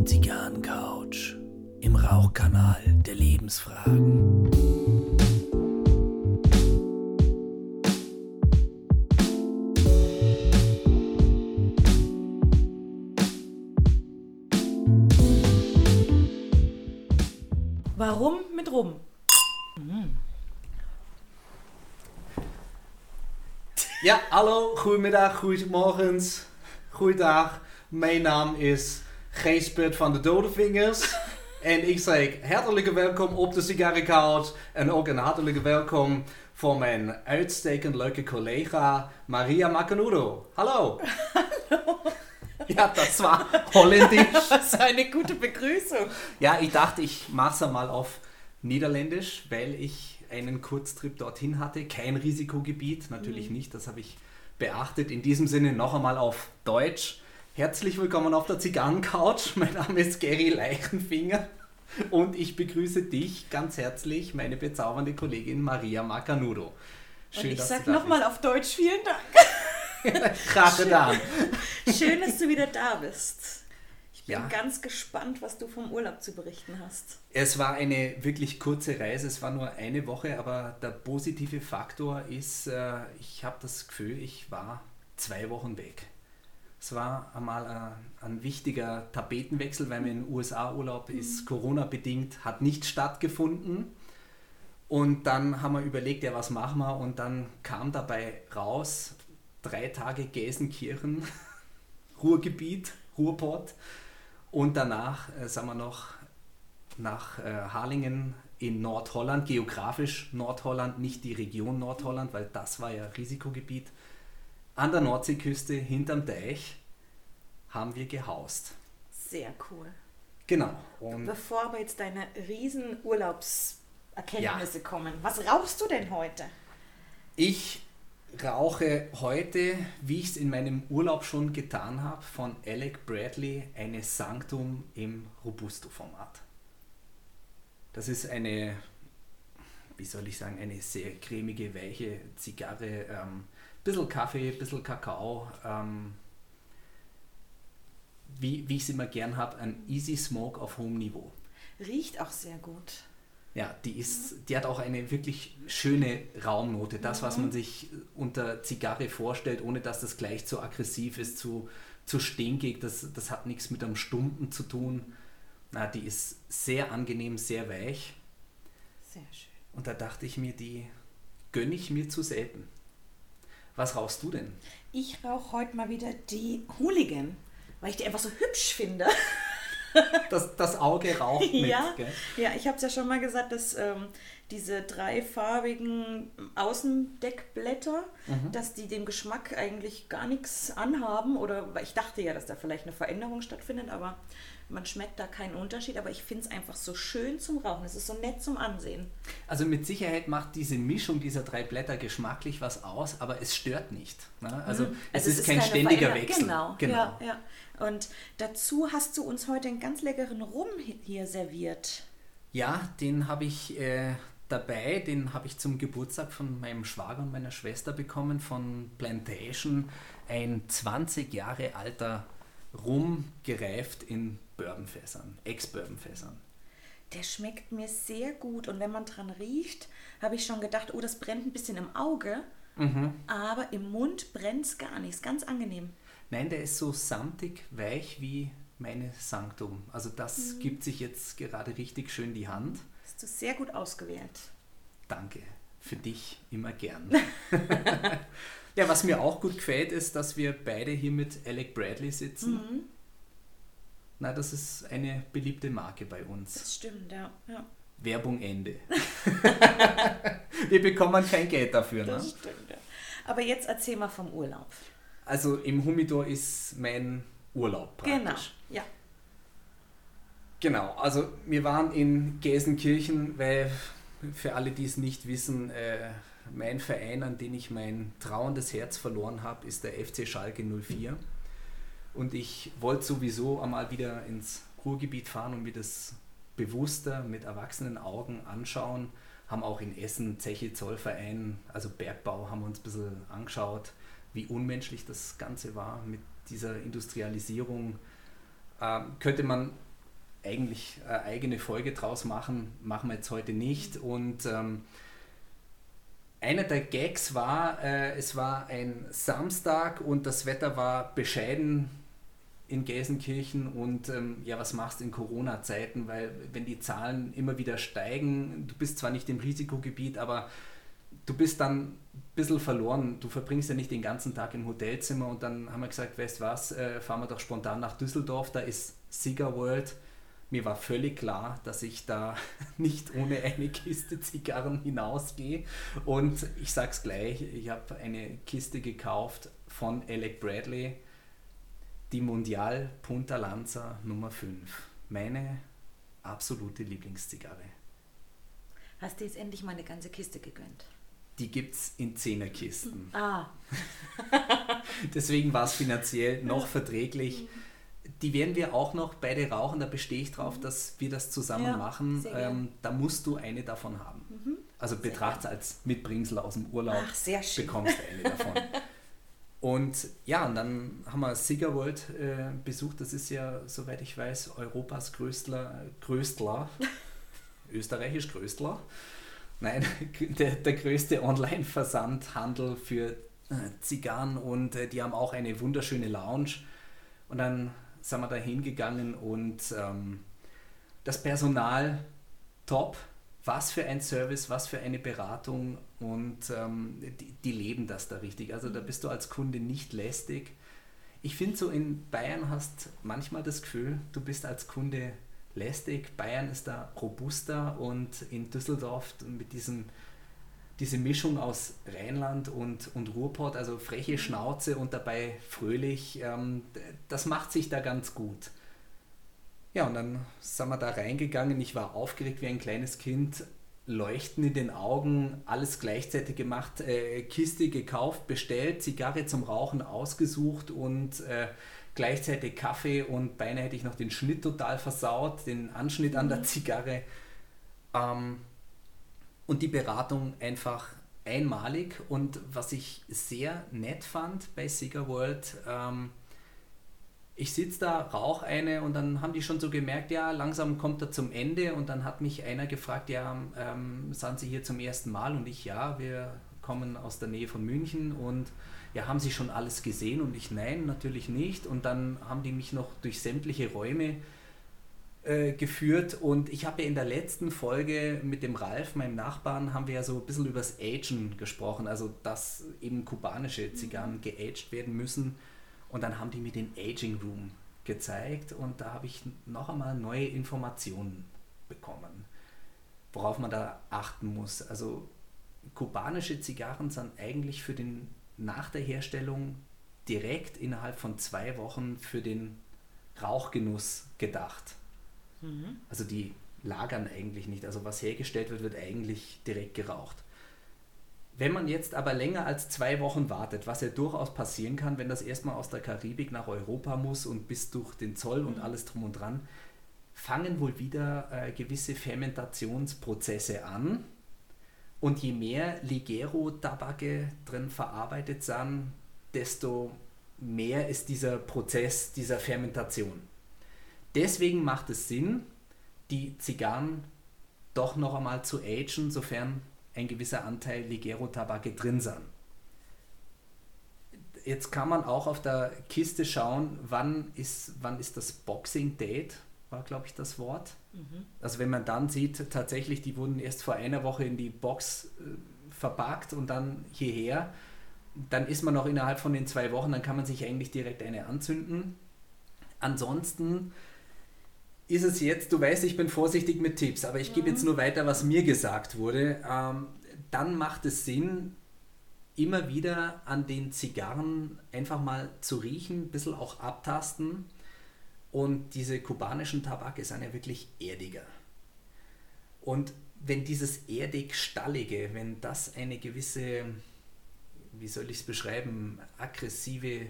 Die Zigarrencouch im Rauchkanal der Lebensfragen. Warum mit Rum? Ja, hallo, goedemiddag, goedemorgens, goeiedag. Mijn naam is Geespert van de Dodevingers. En ik zeg hartelijke welkom op de Sigarencouch. En ook een hartelijke welkom voor mijn uitstekend leuke collega Maria Macanudo. Hallo. Ja, das war holländisch. Was für eine gute Begrüßung. Ja, ich dachte, ich mache es mal auf Niederländisch, weil ich einen Kurztrip dorthin hatte. Kein Risikogebiet, natürlich nicht, das habe ich beachtet. In diesem Sinne noch einmal auf Deutsch. Herzlich willkommen auf der Zigarrencouch. Mein Name ist Gary Leichenfinger und ich begrüße dich ganz herzlich, meine bezaubernde Kollegin Maria Macanudo. Und ich dass sag du da nochmal auf Deutsch vielen Dank. Gerade da. Schön, dass du wieder da bist. Ich bin Ja. ganz gespannt, was du vom Urlaub zu berichten hast. Es war eine wirklich kurze Reise, es war nur eine Woche, aber der positive Faktor ist, äh, ich habe das Gefühl, ich war zwei Wochen weg. Es war einmal ein, ein wichtiger Tapetenwechsel, weil mein USA-Urlaub ist Corona-bedingt, hat nicht stattgefunden. Und dann haben wir überlegt, ja, was machen wir? Und dann kam dabei raus, drei Tage Gelsenkirchen, Ruhrgebiet, Ruhrpott. Und danach äh, sind wir noch nach äh, Harlingen in Nordholland, geografisch Nordholland, nicht die Region Nordholland, weil das war ja Risikogebiet. An der Nordseeküste, hinterm Deich, haben wir gehaust. Sehr cool. Genau. Und Bevor aber jetzt deine riesen Urlaubserkenntnisse kommen, was rauchst du denn heute? ich rauche heute, wie ich es in meinem Urlaub schon getan habe, von Alec Bradley eine Sanctum im Robusto-Format. Das ist eine, wie soll ich sagen, eine sehr cremige, weiche Zigarre. Ähm, bisschen Kaffee, bisschen Kakao. Ähm, wie, wie ich es immer gern habe, ein Easy Smoke auf hohem Niveau. Riecht auch sehr gut. Ja, die, ist, die hat auch eine wirklich schöne Raumnote. Das, was man sich unter Zigarre vorstellt, ohne dass das gleich zu aggressiv ist, zu, zu stinkig, das, das hat nichts mit einem Stumpen zu tun. Na, die ist sehr angenehm, sehr weich. Sehr schön. Und da dachte ich mir, die gönne ich mir zu selten. Was rauchst du denn? Ich rauche heute mal wieder die Hooligan, weil ich die einfach so hübsch finde. Das, das Auge raucht mit. ja, Gell? ja, ich habe es ja schon mal gesagt, dass ähm, diese dreifarbigen Außendeckblätter, Mhm. dass die dem Geschmack eigentlich gar nichts anhaben. Oder ich dachte ja, dass da vielleicht eine Veränderung stattfindet, aber man schmeckt da keinen Unterschied. Aber ich finde es einfach so schön zum Rauchen. Es ist so nett zum Ansehen. Also mit Sicherheit macht diese Mischung dieser drei Blätter geschmacklich was aus, aber es stört nicht. Ne? Also, es Also ist kein keine ständiger Veränder- Wechsel. Genau, Ja, ja. Und dazu hast du uns heute einen ganz leckeren Rum hi- hier serviert. Ja, den habe ich äh, dabei, den habe ich zum Geburtstag von meinem Schwager und meiner Schwester bekommen, von Plantation. Ein 20 Jahre alter Rum, gereift in Bourbonfässern, Ex-Bourbonfässern. Der schmeckt mir sehr gut und wenn man dran riecht, habe ich schon gedacht, oh, das brennt ein bisschen im Auge, Mhm. aber im Mund brennt es gar nicht. Ist ganz angenehm. Nein, der ist so samtig, weich wie meine Sanctum. Also das gibt sich jetzt gerade richtig schön die Hand. Hast du sehr gut ausgewählt. Danke. Für dich immer gern. ja, was mir auch gut gefällt, ist, dass wir beide hier mit Alec Bradley sitzen. Na, das ist eine beliebte Marke bei uns. Das stimmt, ja. ja Werbung Ende. wir bekommen kein Geld dafür. Ne? das stimmt, ja. Aber jetzt erzähl mal vom Urlaub. Also im Humidor ist mein Urlaub praktisch. Genau, ja. Genau, also wir waren in Gelsenkirchen, weil für alle, die es nicht wissen, äh, mein Verein, an den ich mein trauerndes Herz verloren habe, ist der FC Schalke 04. Und ich wollte sowieso einmal wieder ins Ruhrgebiet fahren und mir das bewusster mit erwachsenen Augen anschauen. Haben auch in Essen Zeche Zollverein, also Bergbau, haben wir uns ein bisschen angeschaut, wie unmenschlich das Ganze war mit dieser Industrialisierung. Ähm, könnte man eigentlich eine eigene Folge draus machen, machen wir jetzt heute nicht. Und ähm, einer der Gags war, äh, es war ein Samstag und das Wetter war bescheiden in Gelsenkirchen und ähm, ja, was machst du in Corona-Zeiten, weil wenn die Zahlen immer wieder steigen, du bist zwar nicht im Risikogebiet, aber du bist dann ein bisschen verloren. Du verbringst ja nicht den ganzen Tag im Hotelzimmer und dann haben wir gesagt, weißt was, äh, fahren wir doch spontan nach Düsseldorf, da ist Cigar World. Mir war völlig klar, dass ich da nicht ohne eine Kiste Zigarren hinausgehe. Und ich sag's gleich, ich habe eine Kiste gekauft von Alec Bradley, die Mundial Punta Lanza Nummer 5. Meine absolute Lieblingszigarre. Hast du jetzt endlich mal eine ganze Kiste gegönnt? die gibt es in Zehnerkisten. Ah. Deswegen war es finanziell noch verträglich. Die werden wir auch noch beide rauchen, da bestehe ich drauf, dass wir das zusammen Ja, machen. Ähm, da musst du eine davon haben. Also betrachte es als Mitbringsel aus dem Urlaub. Ach, sehr schön. Bekommst du eine davon. Und ja, und dann haben wir Cigar World äh, besucht. Das ist ja, soweit ich weiß, Europas größtler, Größtler. Österreichisch Größtler. Nein, der, der größte Online-Versandhandel für äh, Zigarren und äh, die haben auch eine wunderschöne Lounge. Und dann sind wir da hingegangen und ähm, das Personal top. Was für ein Service, was für eine Beratung und ähm, die, die leben das da richtig. Also da bist du als Kunde nicht lästig. Ich finde so in Bayern hast manchmal das Gefühl, du bist als Kunde lästig. Bayern ist da robuster und in Düsseldorf mit diesem diese Mischung aus Rheinland und, und Ruhrpott, also freche Schnauze und dabei fröhlich, ähm, das macht sich da ganz gut. Ja, und dann sind wir da reingegangen. Ich war aufgeregt wie ein kleines Kind, Leuchten in den Augen, alles gleichzeitig gemacht, äh, Kiste gekauft, bestellt, Zigarre zum Rauchen ausgesucht und äh, gleichzeitig Kaffee und beinahe hätte ich noch den Schnitt total versaut, den Anschnitt an der Zigarre. Ähm, und die Beratung einfach einmalig und was ich sehr nett fand bei Cigar World, ähm, ich sitze da, rauche eine und dann haben die schon so gemerkt, ja, langsam kommt er zum Ende und dann hat mich einer gefragt, ja, ähm, sind Sie hier zum ersten Mal? Und ich, ja, wir kommen aus der Nähe von München und ja, haben Sie schon alles gesehen? Und ich, nein, natürlich nicht. Und dann haben die mich noch durch sämtliche Räume äh, geführt. Und ich habe ja in der letzten Folge mit dem Ralf, meinem Nachbarn, haben wir ja so ein bisschen über das Agen gesprochen, also dass eben kubanische Zigarren geaged werden müssen. Und dann haben die mir den Aging Room gezeigt. Und da habe ich noch einmal neue Informationen bekommen, worauf man da achten muss. Also kubanische Zigarren sind eigentlich für den nach der Herstellung direkt innerhalb von zwei Wochen für den Rauchgenuss gedacht. Also die lagern eigentlich nicht. Also was hergestellt wird, wird eigentlich direkt geraucht. Wenn man jetzt aber länger als zwei Wochen wartet, was ja durchaus passieren kann, wenn das erstmal aus der Karibik nach Europa muss und bis durch den Zoll und alles drum und dran, fangen wohl wieder äh, gewisse Fermentationsprozesse an. Und je mehr Ligero-Tabake drin verarbeitet sind, desto mehr ist dieser Prozess dieser Fermentation. Deswegen macht es Sinn, die Zigarren doch noch einmal zu agen, sofern ein gewisser Anteil Ligero-Tabake drin sind. Jetzt kann man auch auf der Kiste schauen, wann ist, wann ist das Boxing Date, war glaube ich das Wort. Also wenn man dann sieht, tatsächlich, die wurden erst vor einer Woche in die Box äh, verpackt und dann hierher, dann ist man noch innerhalb von den zwei Wochen, dann kann man sich eigentlich direkt eine anzünden. Ansonsten ist es jetzt, du weißt, ich bin vorsichtig mit Tipps, aber ich gebe jetzt nur weiter, was mir gesagt wurde. Ähm, dann macht es Sinn, immer wieder an den Zigarren einfach mal zu riechen, ein bisschen auch abtasten. Und diese kubanischen Tabake sind ja wirklich erdiger. Und wenn dieses erdig-stallige, wenn das eine gewisse, wie soll ich es beschreiben, aggressive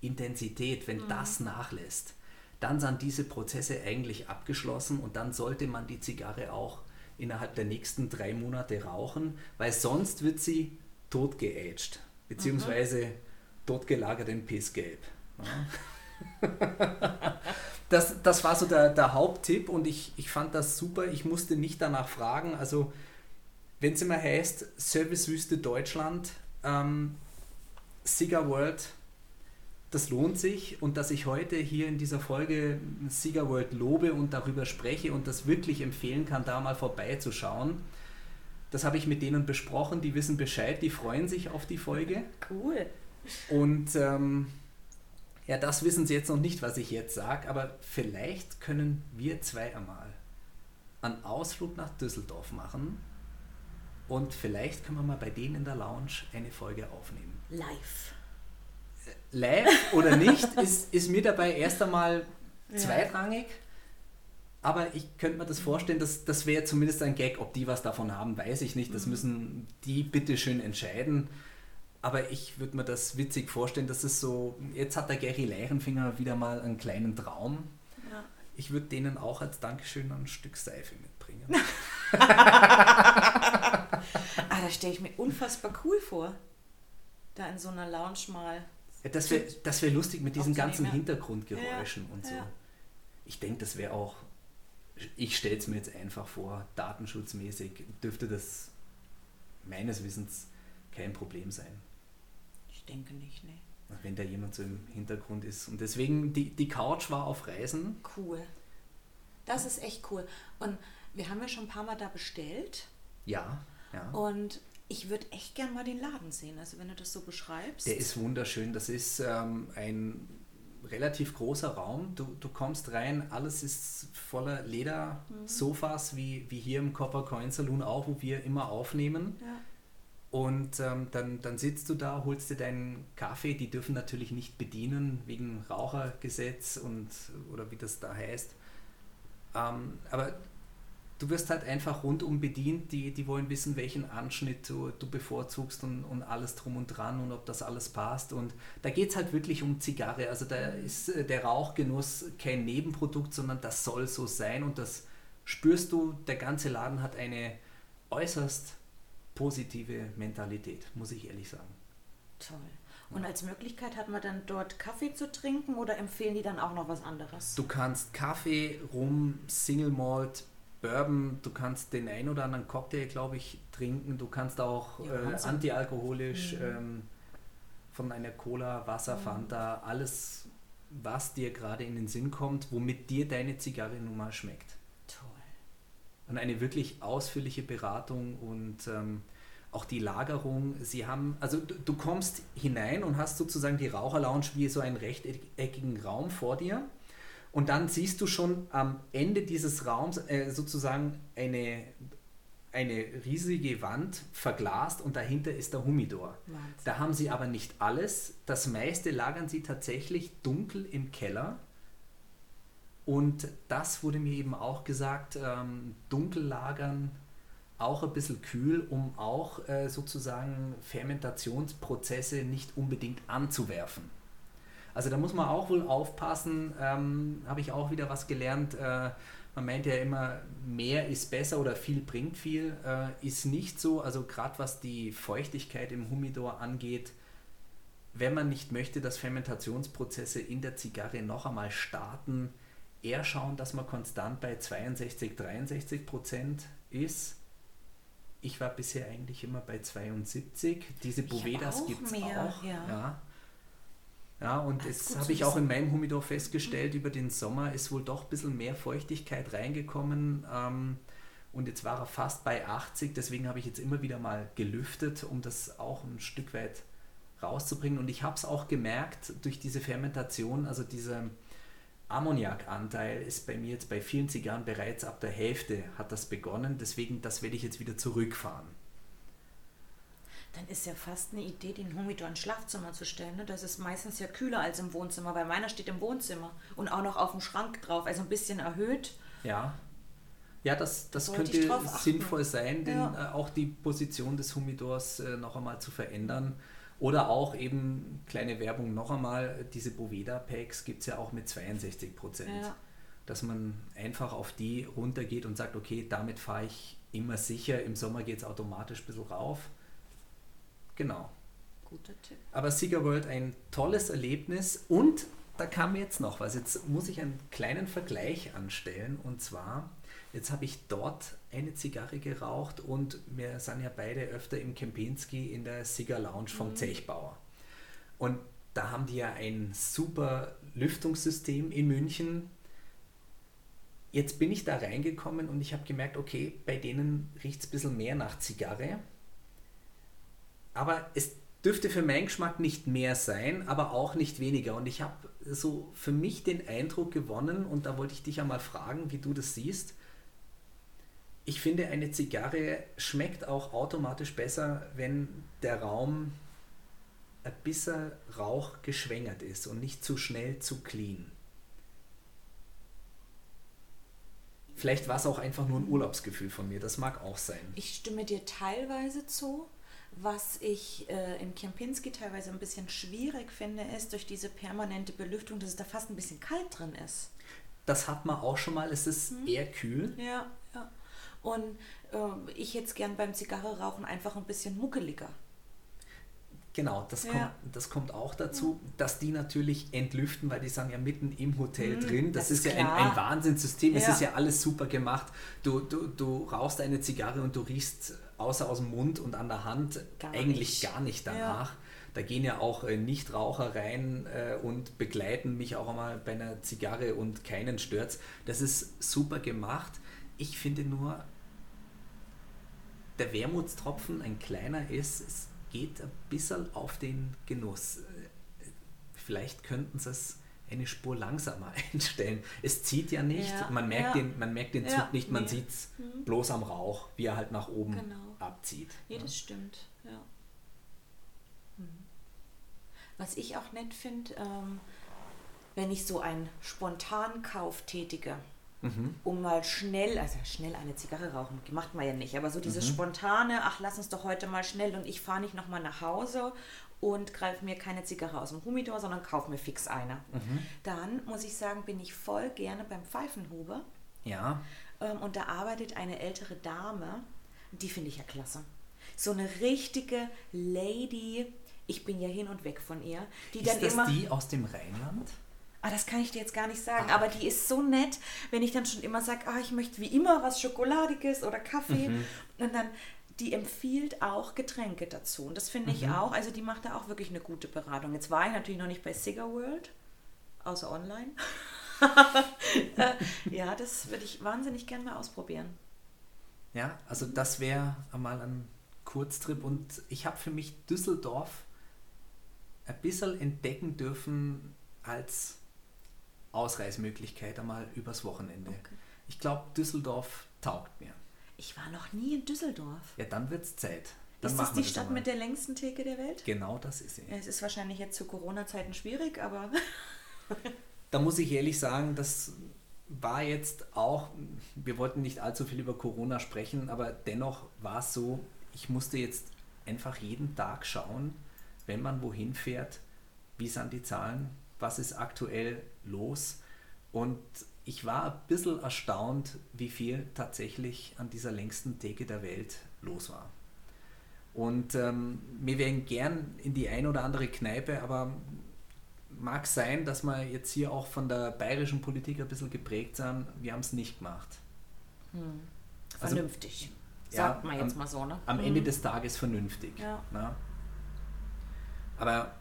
Intensität, wenn das nachlässt, dann sind diese Prozesse eigentlich abgeschlossen und dann sollte man die Zigarre auch innerhalb der nächsten drei Monate rauchen, weil sonst wird sie tot geaged, beziehungsweise tot gelagert in Pissgelb. Ja. das, das war so der, der Haupttipp und ich, ich fand das super. Ich musste nicht danach fragen. Also, wenn es immer heißt, Servicewüste Deutschland, ähm, Cigar World, das lohnt sich und dass ich heute hier in dieser Folge Cigar World lobe und darüber spreche und das wirklich empfehlen kann, da mal vorbeizuschauen. Das habe ich mit denen besprochen, die wissen Bescheid, die freuen sich auf die Folge. Cool. Und ähm, ja, das wissen sie jetzt noch nicht, was ich jetzt sage, aber vielleicht können wir zwei einmal einen Ausflug nach Düsseldorf machen und vielleicht können wir mal bei denen in der Lounge eine Folge aufnehmen. Live. Live oder nicht, ist, ist mir dabei erst einmal zweitrangig. Aber ich könnte mir das vorstellen, dass das wäre zumindest ein Gag. Ob die was davon haben, weiß ich nicht. Das mhm. müssen die bitte schön entscheiden. Aber ich würde mir das witzig vorstellen, dass es so, jetzt hat der Gary Leichenfinger wieder mal einen kleinen Traum. Ja. Ich würde denen auch als Dankeschön ein Stück Seife mitbringen. ah, da stelle ich mir unfassbar cool vor. Da in so einer Lounge mal. Ja, das wäre das wär lustig mit diesen ganzen ja. Hintergrundgeräuschen ja. und so. Ich denke, das wäre auch ich stelle es mir jetzt einfach vor, datenschutzmäßig dürfte das meines Wissens kein Problem sein. Ich denke nicht, ne. Wenn da jemand so im Hintergrund ist. Und deswegen, die, die Couch war auf Reisen. Cool. Das ist echt cool. Und wir haben ja schon ein paar Mal da bestellt. Ja, ja. Und ich würde echt gern mal den Laden sehen, also wenn du das so beschreibst. Der ist wunderschön. Das ist ähm, ein relativ großer Raum. Du, du kommst rein, alles ist voller Ledersofas, mhm. wie, wie hier im Copper Coin Saloon auch, wo wir immer aufnehmen. Ja. Und ähm, dann, dann sitzt du da, holst dir deinen Kaffee. Die dürfen natürlich nicht bedienen wegen Rauchergesetz und oder wie das da heißt. Ähm, aber du wirst halt einfach rundum bedient, die, die wollen wissen, welchen Anschnitt du, du bevorzugst und, und alles drum und dran und ob das alles passt. Und da geht es halt wirklich um Zigarre. Also da ist äh, der Rauchgenuss kein Nebenprodukt, sondern das soll so sein und das spürst du, der ganze Laden hat eine äußerst positive Mentalität, muss ich ehrlich sagen. Toll. Und als Möglichkeit hat man dann dort Kaffee zu trinken oder empfehlen die dann auch noch was anderes? Du kannst Kaffee, Rum, Single Malt, Bourbon, du kannst den ein oder anderen Cocktail, glaube ich, trinken. Du kannst auch ja, äh, antialkoholisch mhm. ähm, von einer Cola, Wasser, mhm. Fanta, alles, was dir gerade in den Sinn kommt, womit dir deine Zigarre nun mal schmeckt. Toll. Und eine wirklich ausführliche Beratung und ähm, auch die Lagerung. Sie haben, also du, du kommst hinein und hast sozusagen die Raucherlounge wie so einen rechteckigen Raum vor dir und dann siehst du schon am Ende dieses Raums äh, sozusagen eine, eine riesige Wand verglast und dahinter ist der Humidor. Wahnsinn. Da haben sie aber nicht alles. Das meiste lagern sie tatsächlich dunkel im Keller. Und das wurde mir eben auch gesagt, ähm, dunkel lagern, auch ein bisschen kühl, um auch äh, sozusagen Fermentationsprozesse nicht unbedingt anzuwerfen. Also da muss man auch wohl aufpassen, ähm, habe ich auch wieder was gelernt. Äh, man meint ja immer, mehr ist besser oder viel bringt viel. Äh, ist nicht so. Also gerade was die Feuchtigkeit im Humidor angeht, wenn man nicht möchte, dass Fermentationsprozesse in der Zigarre noch einmal starten, eher schauen, dass man konstant bei 62, 63 Prozent ist. Ich war bisher eigentlich immer bei 72. Diese Bovedas gibt es auch. Ja. ja. Ja, und das habe ich auch in meinem Humidor festgestellt, über den Sommer ist wohl doch ein bisschen mehr Feuchtigkeit reingekommen. Ähm, und jetzt war er fast bei 80, deswegen habe ich jetzt immer wieder mal gelüftet, um das auch ein Stück weit rauszubringen. Und ich habe es auch gemerkt durch diese Fermentation, also dieser Ammoniakanteil ist bei mir jetzt bei vielen Zigarren bereits ab der Hälfte hat das begonnen. Deswegen, das werde ich jetzt wieder zurückfahren dann ist ja fast eine Idee, den Humidor ins Schlafzimmer zu stellen. Ne? Das ist meistens ja kühler als im Wohnzimmer, weil meiner steht im Wohnzimmer und auch noch auf dem Schrank drauf, also ein bisschen erhöht. Ja. Ja, das, das könnte sinnvoll sein, denn ja. äh, auch die Position des Humidors äh, noch einmal zu verändern. Oder auch eben, kleine Werbung noch einmal, diese Boveda-Packs gibt es ja auch mit 62 Prozent. Ja. Dass man einfach auf die runtergeht und sagt, okay, damit fahre ich immer sicher. Im Sommer geht es automatisch ein bisschen rauf. Genau. Guter Tipp. Aber Sieger World ein tolles Erlebnis und da kam jetzt noch was. Jetzt muss ich einen kleinen Vergleich anstellen. Und zwar, jetzt habe ich dort eine Zigarre geraucht und wir sind ja beide öfter im Kempinski in der Cigar Lounge vom mhm. Zechbauer. Und da haben die ja ein super Lüftungssystem in München. Jetzt bin ich da reingekommen und ich habe gemerkt, okay, bei denen riecht es ein bisschen mehr nach Zigarre. Aber es dürfte für meinen Geschmack nicht mehr sein, aber auch nicht weniger. Und ich habe so für mich den Eindruck gewonnen, und da wollte ich dich einmal fragen, wie du das siehst. Ich finde, eine Zigarre schmeckt auch automatisch besser, wenn der Raum ein bisschen Rauch geschwängert ist und nicht zu schnell zu clean. Vielleicht war es auch einfach nur ein Urlaubsgefühl von mir, das mag auch sein. Ich stimme dir teilweise zu. Was ich äh, im Kempinski teilweise ein bisschen schwierig finde, ist durch diese permanente Belüftung, dass es da fast ein bisschen kalt drin ist. Das hat man auch schon mal, es ist hm. eher kühl. Ja, ja. Und äh, ich jetzt gern beim Zigarre rauchen einfach ein bisschen muckeliger. Genau, das, ja. kommt, das kommt auch dazu, dass die natürlich entlüften, weil die sind ja mitten im Hotel mhm, drin. Das, das ist, ist, ja ein, ein Wahnsinnssystem. Ja. Es ist ja alles super gemacht. Du, du, du rauchst eine Zigarre und du riechst außer aus dem Mund und an der Hand gar eigentlich nicht. gar nicht danach. Ja. Da gehen ja auch äh, Nichtraucher rein äh, und begleiten mich auch einmal bei einer Zigarre und keinen stört's. Das ist super gemacht. Ich finde nur, der Wermutstropfen ein kleiner ist, ist geht ein bisschen auf den Genuss. Vielleicht könnten sie es eine Spur langsamer einstellen. Es zieht ja nicht, ja, man, merkt ja. den, man merkt den Zug ja, nicht, man nee. sieht es mhm. bloß am Rauch, wie er halt nach oben genau. abzieht. Ja, das stimmt, ja. Mhm. Was ich auch nett finde, ähm, wenn ich so einen Spontankauf tätige, Mhm. um mal schnell, also schnell eine Zigarre rauchen, macht man ja nicht, aber so dieses mhm. spontane, ach, lass uns doch heute mal schnell und ich fahre nicht nochmal nach Hause und greife mir keine Zigarre aus dem Humidor, sondern kaufe mir fix eine. Mhm. Dann muss ich sagen, bin ich voll gerne beim Pfeifenhuber. Ja. Ähm, und da arbeitet eine ältere Dame, die finde ich ja klasse. So eine richtige Lady, ich bin ja hin und weg von ihr, die Ist dann das immer. die aus dem Rheinland? Ah, das kann ich dir jetzt gar nicht sagen, ah, aber die ist so nett, wenn ich dann schon immer sage, ah, ich möchte wie immer was Schokoladiges oder Kaffee. Mhm. Und dann, die empfiehlt auch Getränke dazu. Und das finde ich mhm. auch, also die macht da auch wirklich eine gute Beratung. Jetzt war ich natürlich noch nicht bei Cigar World, außer online. Äh, ja, das würde ich wahnsinnig gerne mal ausprobieren. Ja, also das wäre einmal ein Kurztrip und ich habe für mich Düsseldorf ein bisschen entdecken dürfen als Ausreismöglichkeit einmal übers Wochenende. Okay. Ich glaube, Düsseldorf taugt mir. Ich war noch nie in Düsseldorf. Ja, dann wird es Zeit. Dann ist das die Stadt mit der längsten Theke der Welt? Genau, das ist sie. Ja, es ist wahrscheinlich jetzt zu Corona-Zeiten schwierig, aber. da muss ich ehrlich sagen, das war jetzt auch, wir wollten nicht allzu viel über Corona sprechen, aber dennoch war es so, ich musste jetzt einfach jeden Tag schauen, wenn man wohin fährt, wie sind die Zahlen, was ist aktuell los. Und ich war ein bisschen erstaunt, wie viel tatsächlich an dieser längsten Theke der Welt los war. Und ähm, wir wären gern in die ein oder andere Kneipe, aber mag sein, dass wir jetzt hier auch von der bayerischen Politik ein bisschen geprägt sind. Wir haben es nicht gemacht. Hm. Also, vernünftig. Also, Sagt ja, man jetzt am, mal so, ne? Am hm. Ende des Tages vernünftig. Ja. Ne? Aber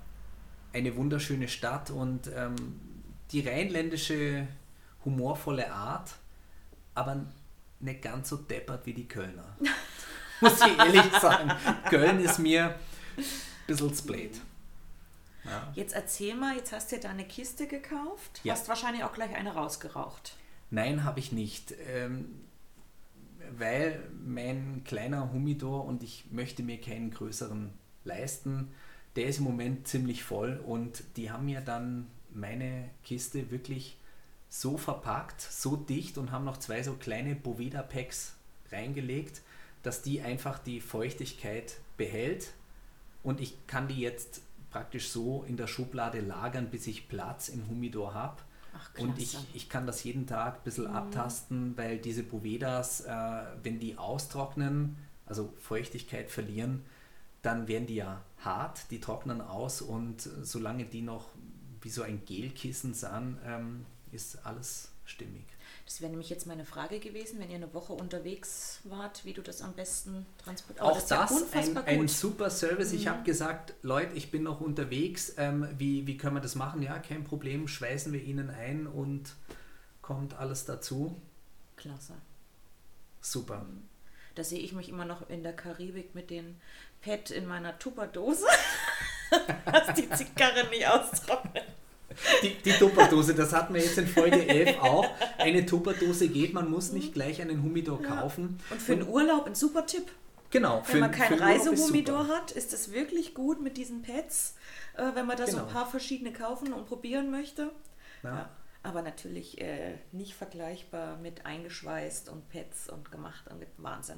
eine wunderschöne Stadt und ähm, die rheinländische humorvolle Art, aber nicht ganz so deppert wie die Kölner. Muss ich ehrlich sagen. Köln ist mir ein bisschen spät. Ja. Jetzt erzähl mal, jetzt hast du dir da eine Kiste gekauft, ja. hast wahrscheinlich auch gleich eine rausgeraucht. Nein, habe ich nicht. Ähm, weil mein kleiner Humidor und ich möchte mir keinen größeren leisten, der ist im Moment ziemlich voll und die haben mir dann meine Kiste wirklich so verpackt, so dicht und haben noch zwei so kleine Boveda-Packs reingelegt, dass die einfach die Feuchtigkeit behält und ich kann die jetzt praktisch so in der Schublade lagern, bis ich Platz im Humidor habe. Und ich, ich kann das jeden Tag ein bisschen mhm. abtasten, weil diese Bovedas, äh, wenn die austrocknen, also Feuchtigkeit verlieren, dann werden die ja hart, die trocknen aus und solange die noch wie so ein Gelkissen sahen, ähm, ist alles stimmig. Das wäre nämlich jetzt meine Frage gewesen, wenn ihr eine Woche unterwegs wart, wie du das am besten transportierst. Auch das, das ein, ein, super Service. Ich mhm. habe gesagt, Leute, ich bin noch unterwegs. Ähm, wie, wie können wir das machen? Ja, kein Problem. Schweißen wir Ihnen ein und kommt alles dazu. Klasse. Super. Mhm. Da sehe ich mich immer noch in der Karibik mit den Pet in meiner Tupperdose, dass die Zigarre nicht austrocknet. Die, die Tupperdose, das hatten wir jetzt in Folge 11 auch. Eine Tupperdose geht, man muss nicht gleich einen Humidor ja. kaufen. Und für den Urlaub ein super Tipp. Genau. Wenn man keinen Reisehumidor hat, ist das wirklich gut mit diesen Pads, äh, wenn man da genau. so ein paar verschiedene kaufen und probieren möchte. Ja. ja. Aber natürlich äh, nicht vergleichbar mit eingeschweißt und Pads und gemacht und Wahnsinn.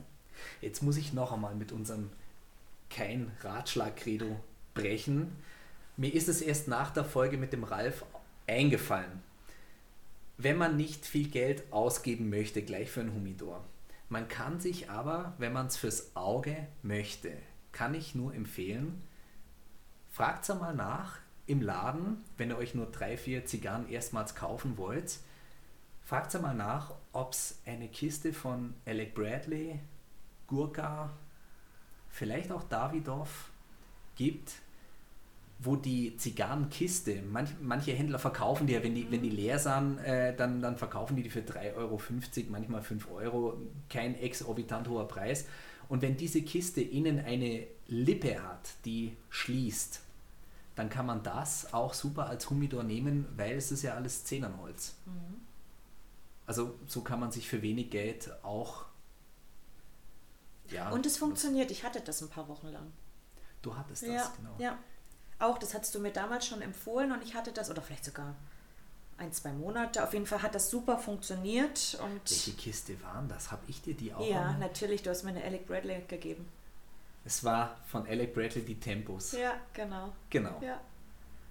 Jetzt muss ich noch einmal mit unserem kein Ratschlag-Credo brechen. Mir ist es erst nach der Folge mit dem Ralf eingefallen. Wenn man nicht viel Geld ausgeben möchte, gleich für ein Humidor. Man kann sich aber, wenn man es fürs Auge möchte, kann ich nur empfehlen, fragt es einmal nach im Laden, wenn ihr euch nur drei, vier Zigarren erstmals kaufen wollt, fragt einmal nach, ob es eine Kiste von Alec Bradley, Gurka, vielleicht auch Davidoff gibt, wo die Zigarrenkiste, manch, manche Händler verkaufen die ja, wenn die, mhm. wenn die leer sind, äh, dann, dann verkaufen die die für 3,50 Euro, manchmal 5 Euro, kein exorbitant hoher Preis. Und wenn diese Kiste innen eine Lippe hat, die schließt, dann kann man das auch super als Humidor nehmen, weil es ist ja alles Zehnerholz. Mhm. Also so kann man sich für wenig Geld auch ja. Und es funktioniert. Ich hatte das ein paar Wochen lang. Du hattest das, ja, genau. Ja, auch, das hattest du mir damals schon empfohlen und ich hatte das, oder vielleicht sogar ein, zwei Monate. Auf jeden Fall hat das super funktioniert. Und Welche Kiste waren das? Habe ich dir die auch? Ja, mal? natürlich. Du hast mir eine Alec Bradley gegeben. Es war von Alec Bradley die Tempos. Ja, genau. Genau. Ja.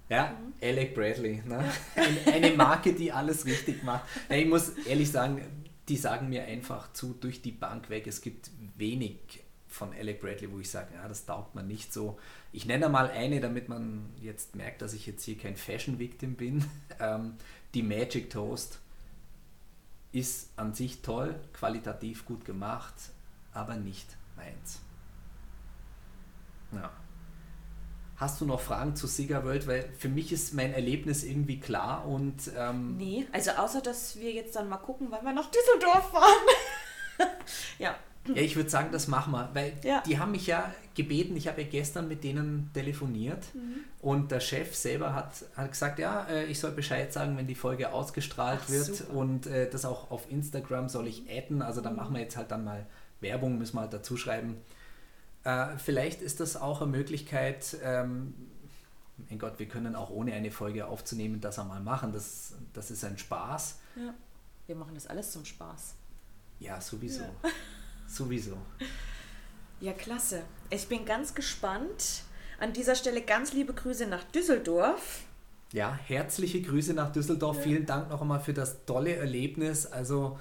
Ja, mhm. Alec Bradley. Ne? Ja. Eine Marke, die alles richtig macht. Ich muss ehrlich sagen, die sagen mir einfach zu durch die Bank weg. Es gibt wenig von Alec Bradley, wo ich sage, ja, das taugt man nicht so. Ich nenne mal eine, damit man jetzt merkt, dass ich jetzt hier kein Fashion-Victim bin. Ähm, die Magic Toast ist an sich toll, qualitativ gut gemacht, aber nicht meins. Ja. Hast du noch Fragen zu Cigar World? Weil für mich ist mein Erlebnis irgendwie klar und. Ähm nee, also außer dass wir jetzt dann mal gucken, wann wir nach Düsseldorf fahren. ja, ja, ich würde sagen, das machen wir, weil ja. die haben mich ja gebeten, ich habe ja gestern mit denen telefoniert mhm. und der Chef selber hat, hat gesagt, ja, äh, ich soll Bescheid sagen, wenn die Folge ausgestrahlt Ach, wird super. und äh, das auch auf Instagram soll ich adden, also da mhm. machen wir jetzt halt dann mal Werbung, müssen wir halt dazu schreiben. Äh, vielleicht ist das auch eine Möglichkeit, ähm, mein Gott, wir können auch ohne eine Folge aufzunehmen das einmal machen, das, das ist ein Spaß. Ja. Wir machen das alles zum Spaß. Ja, sowieso. Ja. Sowieso. Ja, klasse. Ich bin ganz gespannt. An dieser Stelle ganz liebe Grüße nach Düsseldorf. Ja, herzliche Grüße nach Düsseldorf. Ja. Vielen Dank noch einmal für das tolle Erlebnis. Also,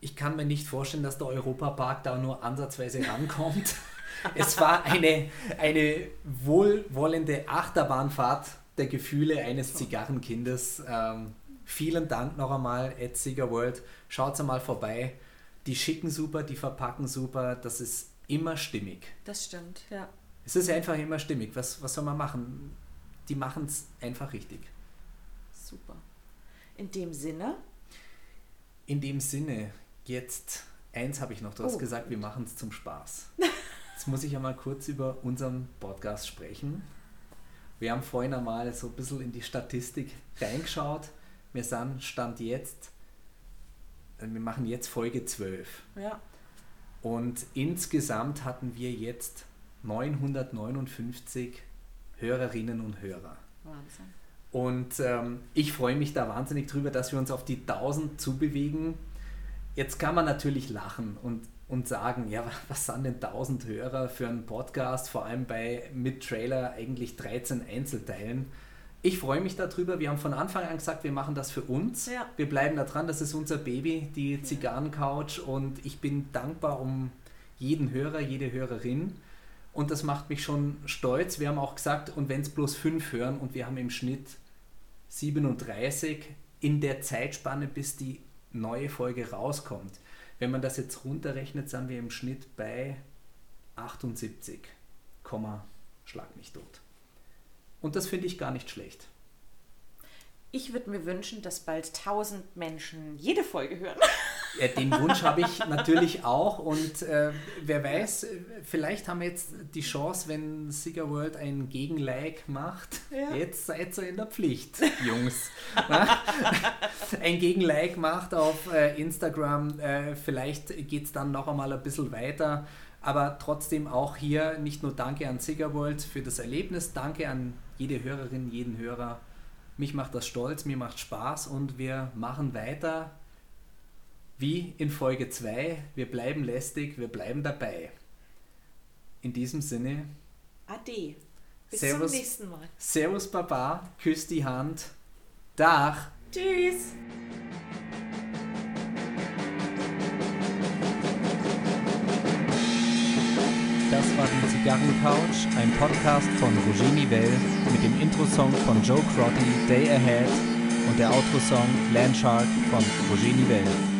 ich kann mir nicht vorstellen, dass der Europapark da nur ansatzweise rankommt. es war eine, eine wohlwollende Achterbahnfahrt der Gefühle eines Zigarrenkindes. Ähm, vielen Dank noch einmal, Ed Cigar World. Schaut mal vorbei die schicken super, die verpacken super, das ist immer stimmig. Das stimmt, ja. Es ist einfach immer stimmig. Was, was soll man machen? Die machen es einfach richtig. Super. In dem Sinne? In dem Sinne, jetzt eins habe ich noch. Du hast oh. gesagt, wir machen es zum Spaß. Jetzt muss ich ja mal kurz über unseren Podcast sprechen. Wir haben vorhin einmal so ein bisschen in die Statistik reingeschaut. Wir sind Stand jetzt wir machen jetzt Folge 12. Ja. Und insgesamt hatten wir jetzt 959 Hörerinnen und Hörer. Wahnsinn. Und ähm, ich freue mich da wahnsinnig drüber, dass wir uns auf die 1000 zubewegen. Jetzt kann man natürlich lachen und, und sagen, ja, was sind denn 1000 Hörer für einen Podcast, vor allem bei mit Trailer eigentlich 13 Einzelteilen. Ich freue mich darüber. Wir haben von Anfang an gesagt, wir machen das für uns. Ja. Wir bleiben da dran. Das ist unser Baby, die Zigarrencouch. Und ich bin dankbar um jeden Hörer, jede Hörerin. Und das macht mich schon stolz. Wir haben auch gesagt, und wenn es bloß fünf hören und wir haben im Schnitt 37 in der Zeitspanne, bis die neue Folge rauskommt. Wenn man das jetzt runterrechnet, sind wir im Schnitt bei 78, schlag mich tot. Und das finde ich gar nicht schlecht. Ich würde mir wünschen, dass bald 1000 Menschen jede Folge hören. Ja, den Wunsch habe ich natürlich auch und äh, wer weiß, vielleicht haben wir jetzt die Chance, wenn Sieger World ein Gegenlike macht. Ja. Jetzt seid ihr in der Pflicht, Jungs. ein Gegenlike macht auf äh, Instagram. Äh, vielleicht geht es dann noch einmal ein bisschen weiter. Aber trotzdem auch hier nicht nur Danke an Sieger World für das Erlebnis, danke an jede Hörerin, jeden Hörer mich macht das stolz, mir macht Spaß und wir machen weiter wie in Folge 2. Wir bleiben lästig, wir bleiben dabei. In diesem Sinne. Ade. Bis Servus, zum nächsten Mal. Servus Baba, küss die Hand. Dach. Tschüss. Das war die Zigarrencouch, ein Podcast von Roger Nivelle mit dem Intro-Song von Joe Crotty, Day Ahead und der Outro-Song Landshark von Roger Nivelle.